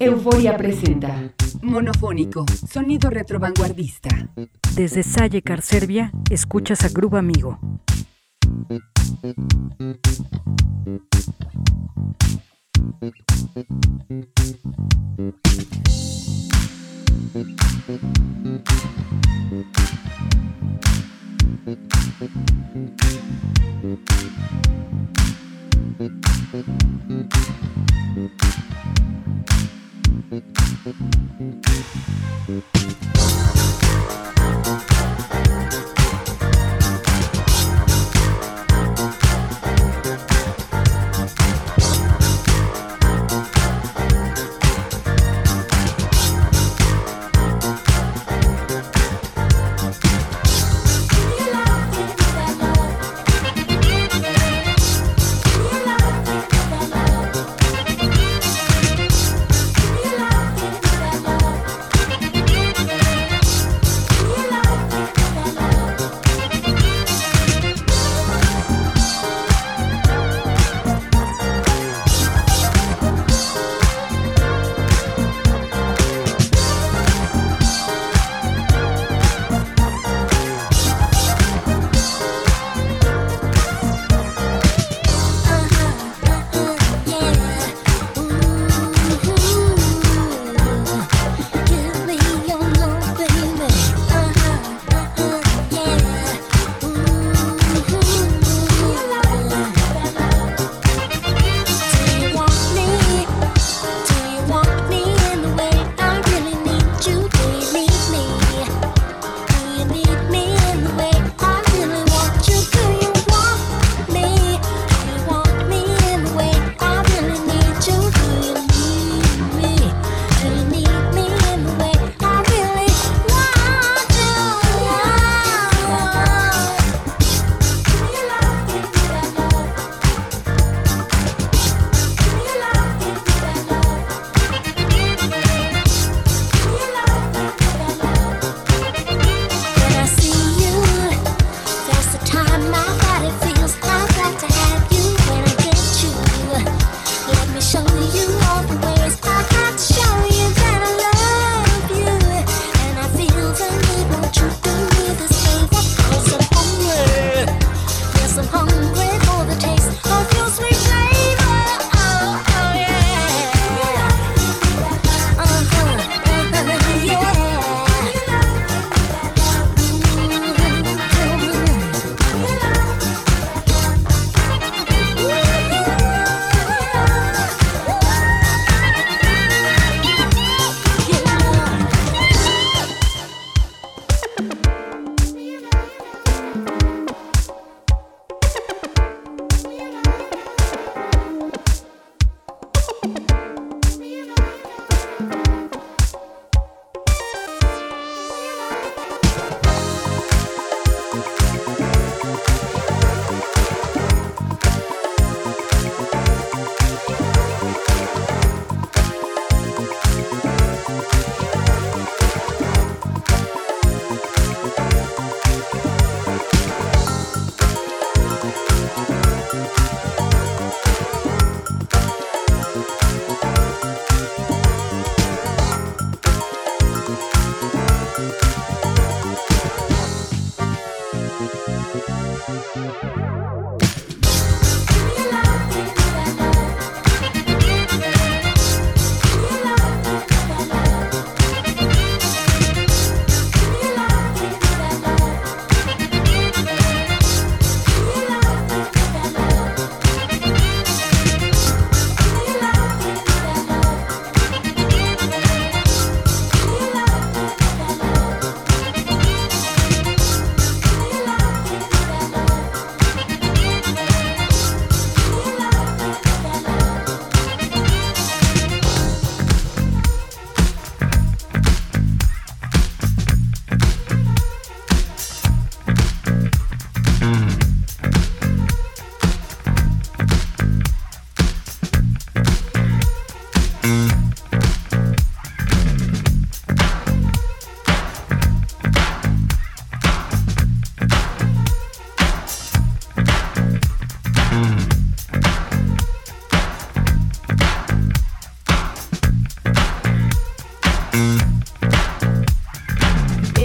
Euforia presenta Monofónico, sonido retrovanguardista. Desde Salle Serbia, escuchas a Grupo Amigo. Thank you.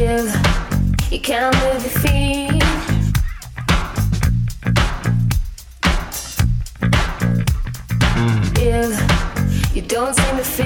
give. You can't move your feet. Give. You don't seem to feel.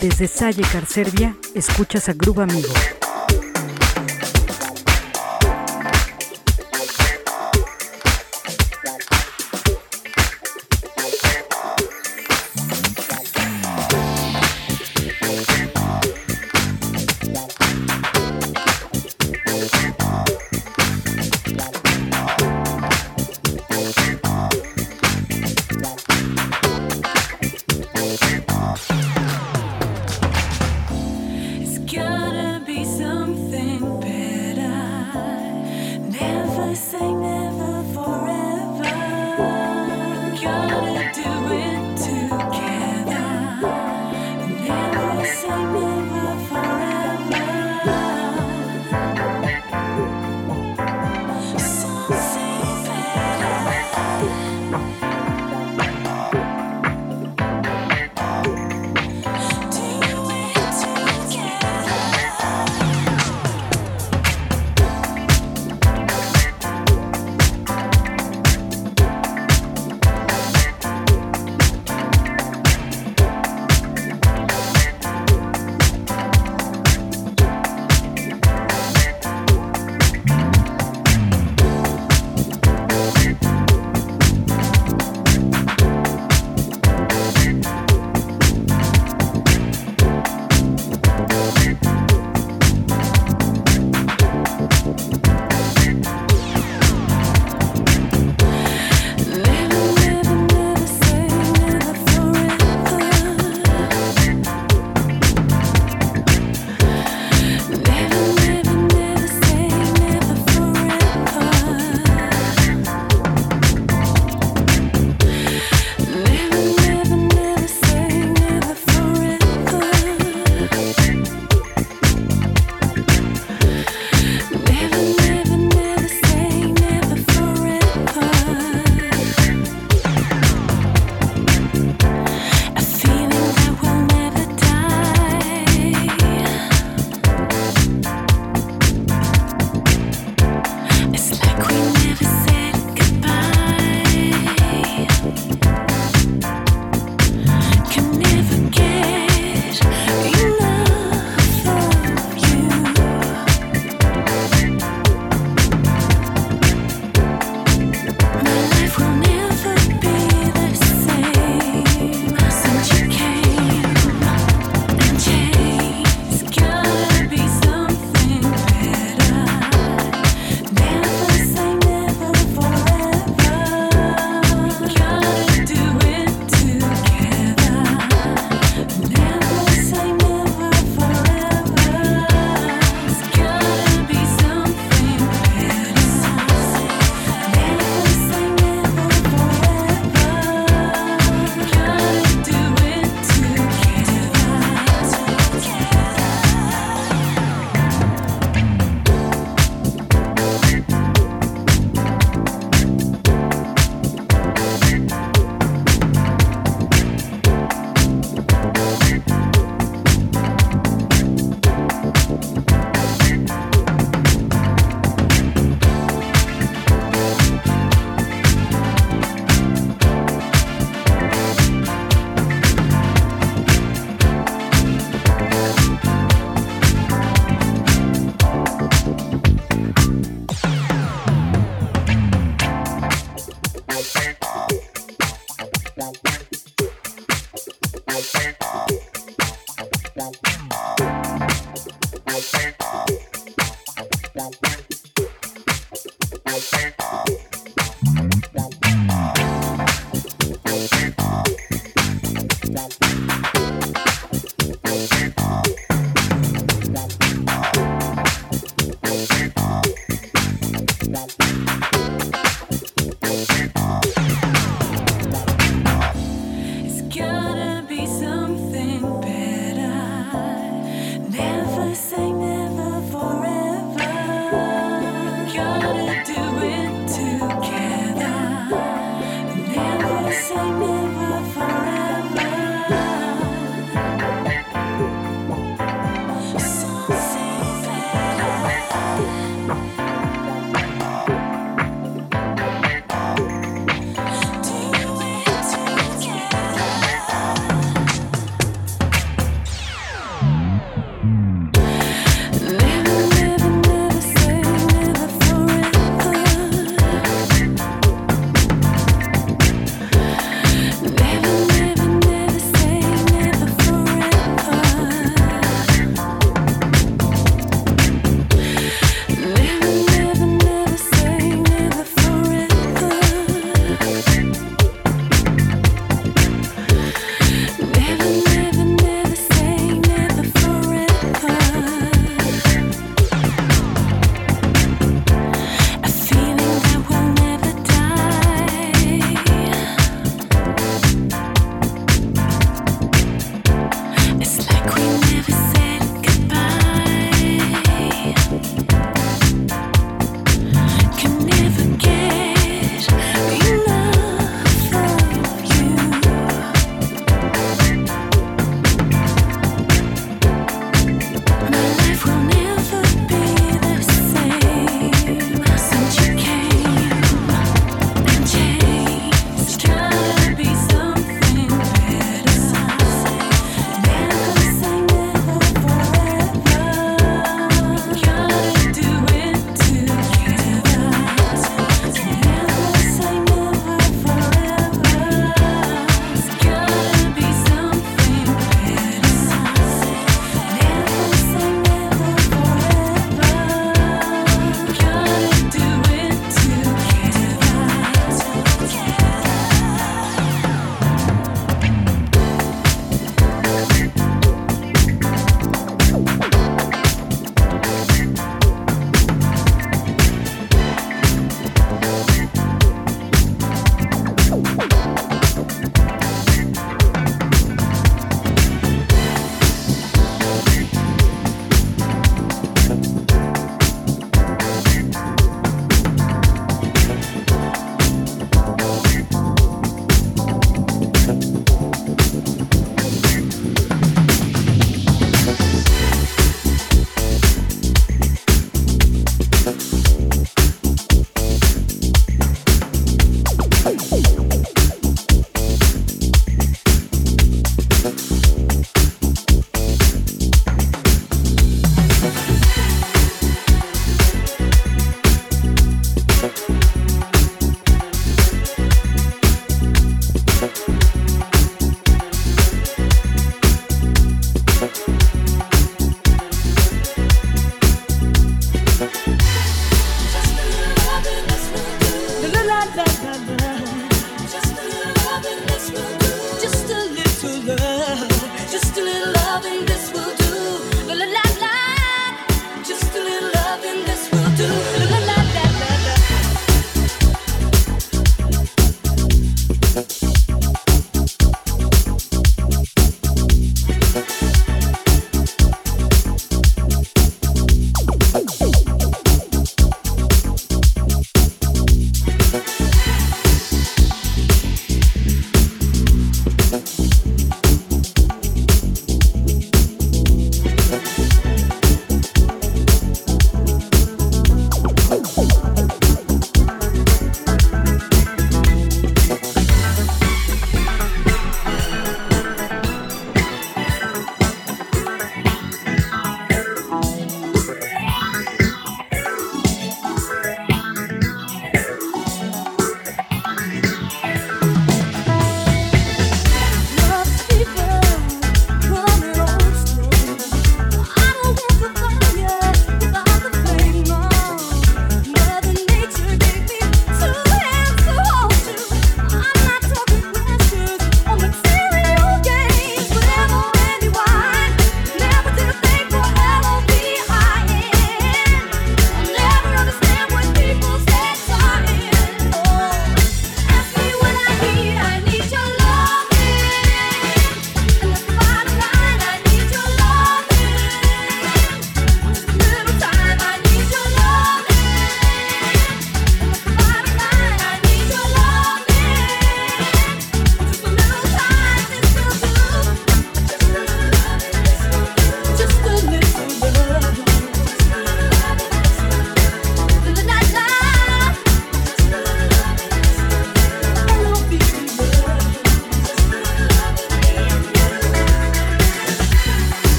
Desde Salle, Serbia, escuchas a Groove Amigo.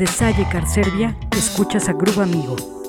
Desde Salle, Serbia, escuchas a Groove Amigo.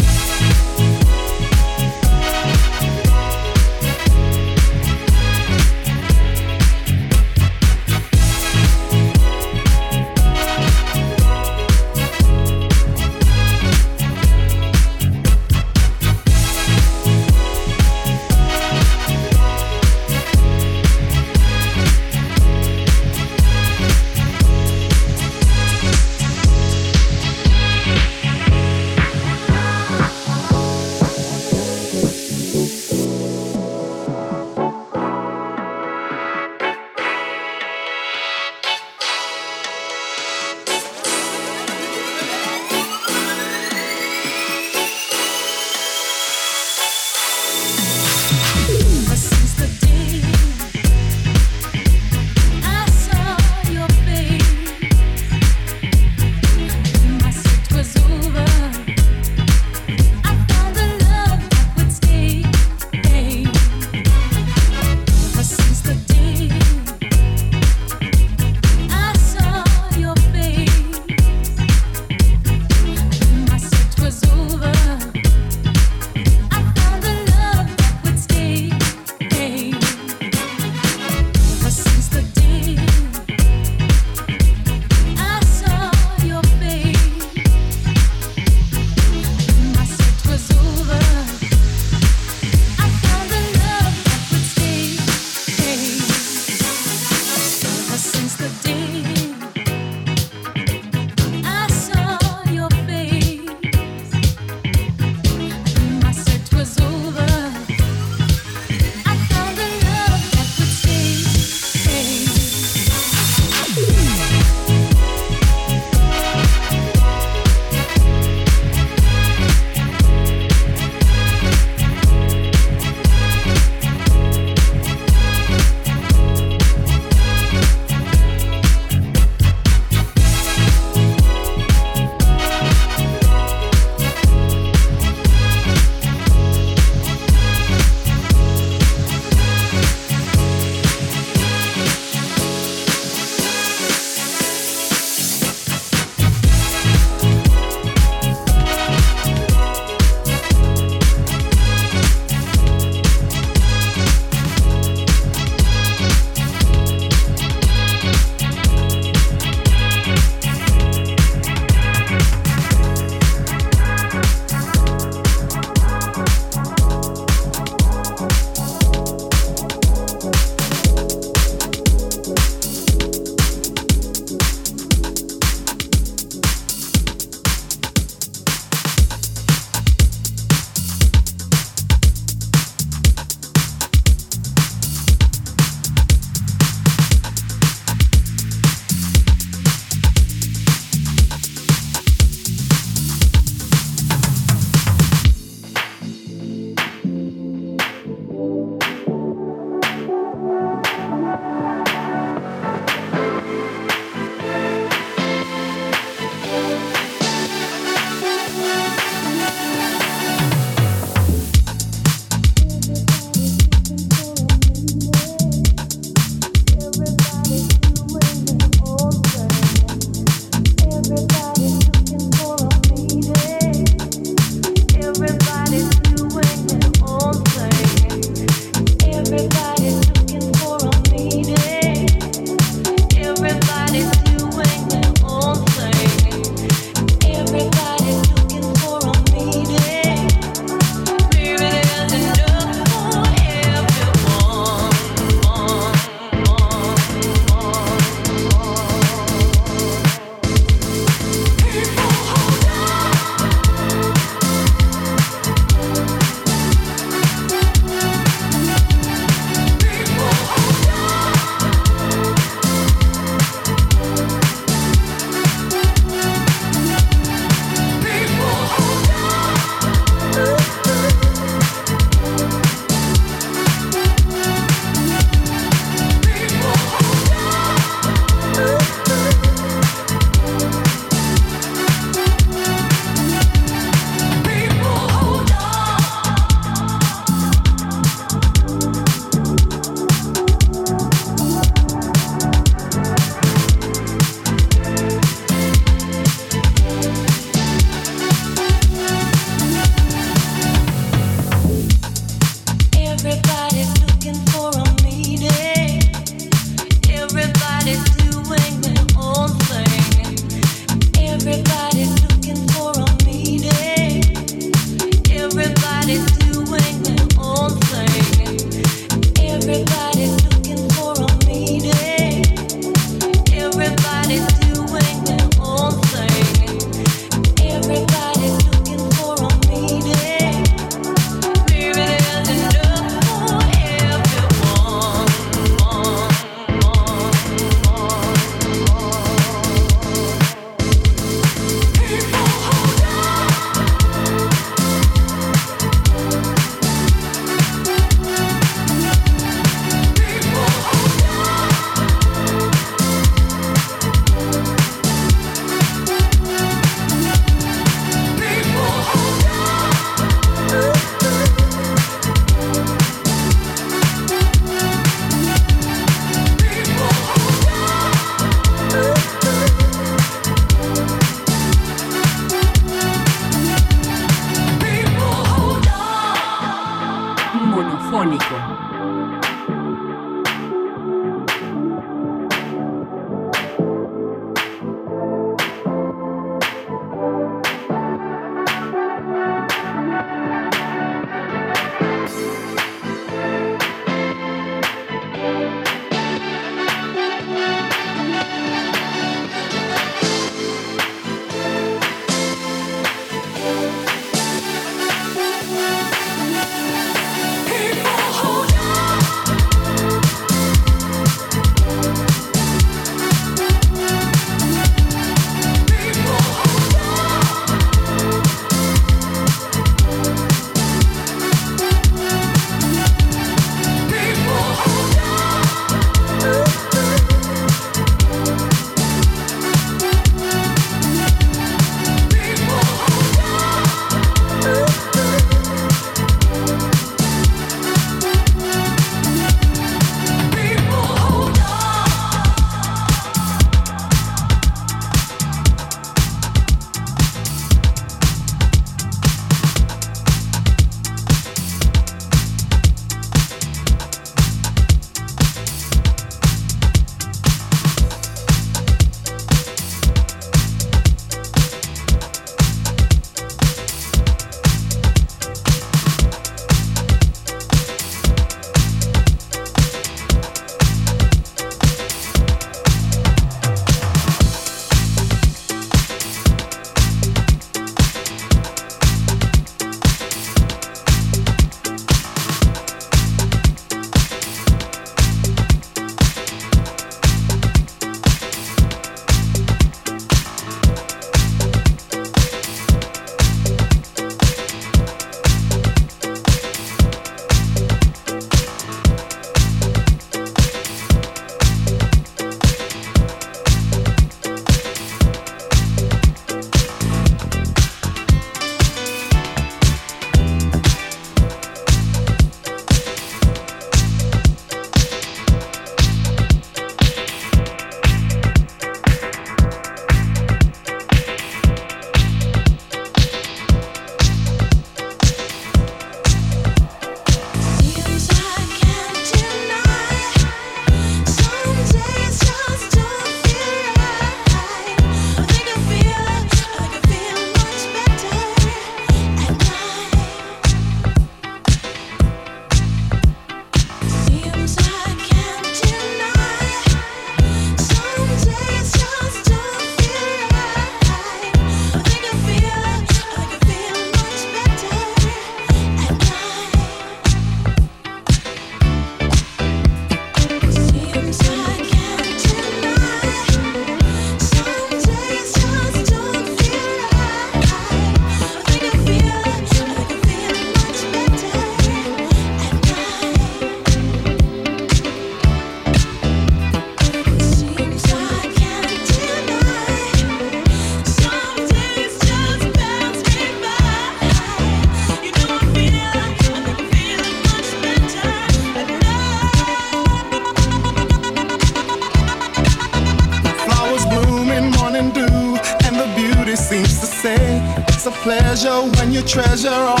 when you treasure all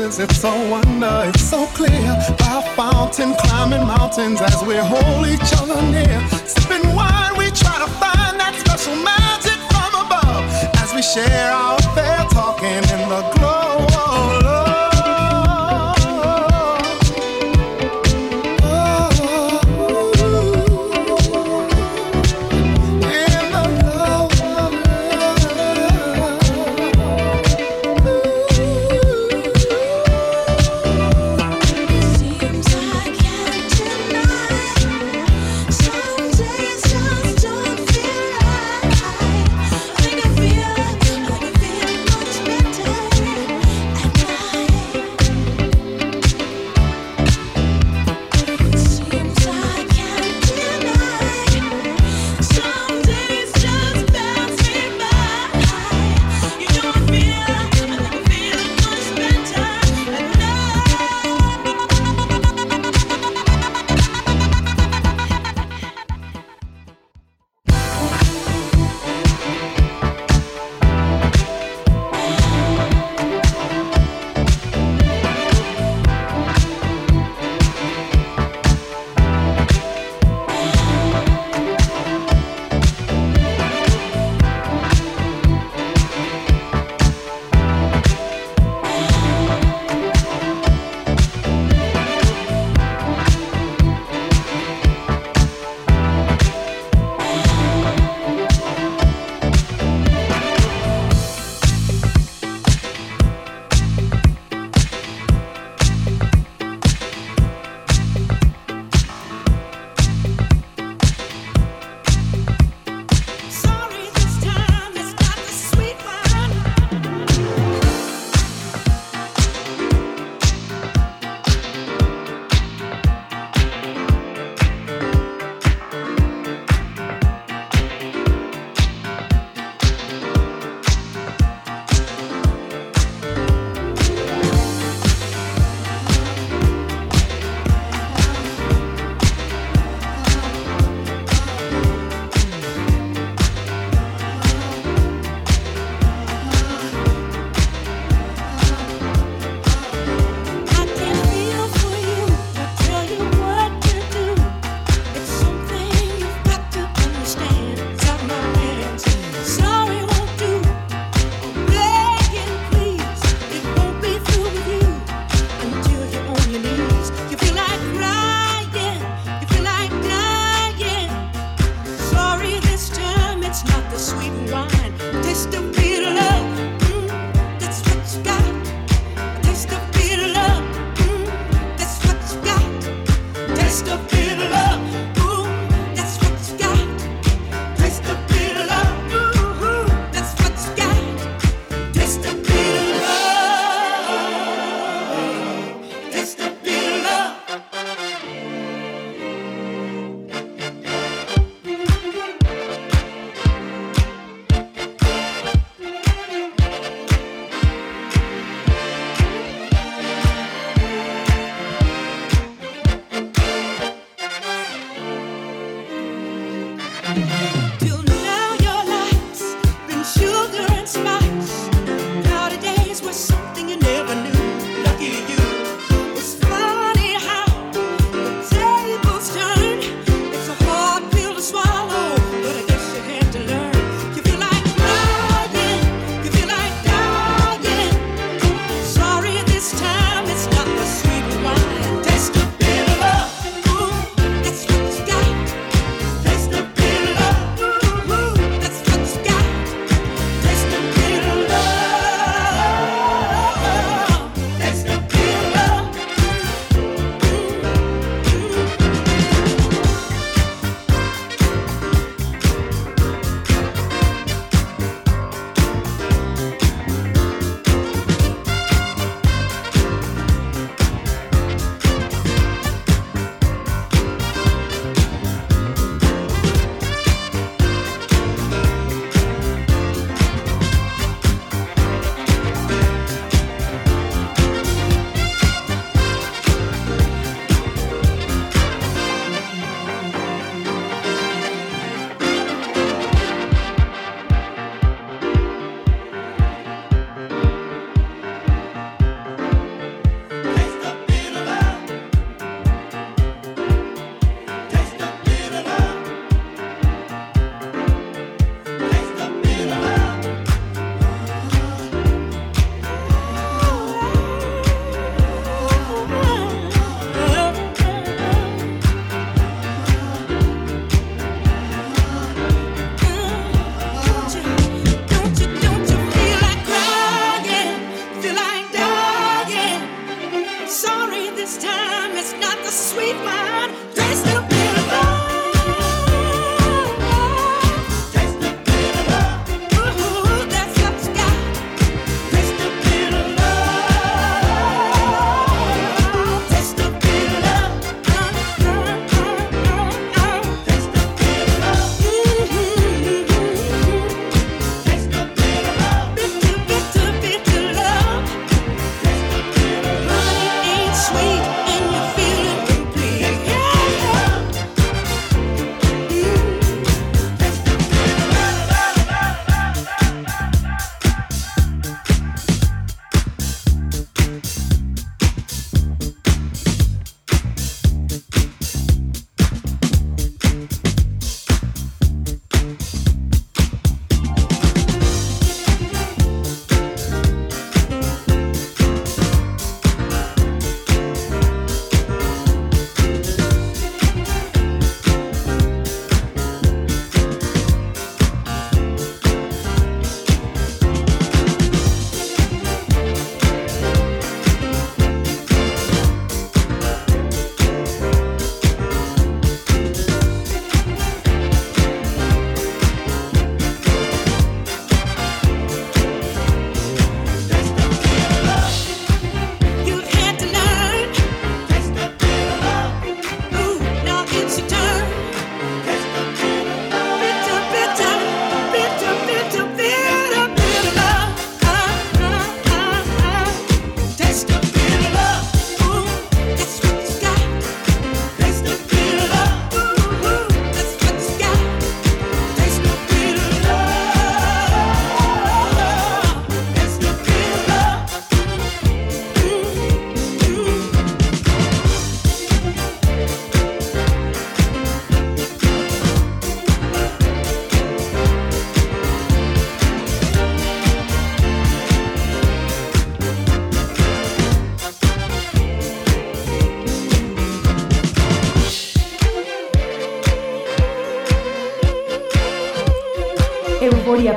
riches, it's so wonder, it's so clear. By a fountain, climbing mountains as we hold each other near. Sipping wine, we try to find that special magic from above as we share our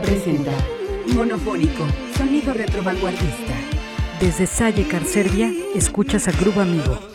presenta Monofónico, sonido retro vanguardista. Desde Salle Serbia, escuchas a Grupo Amigo.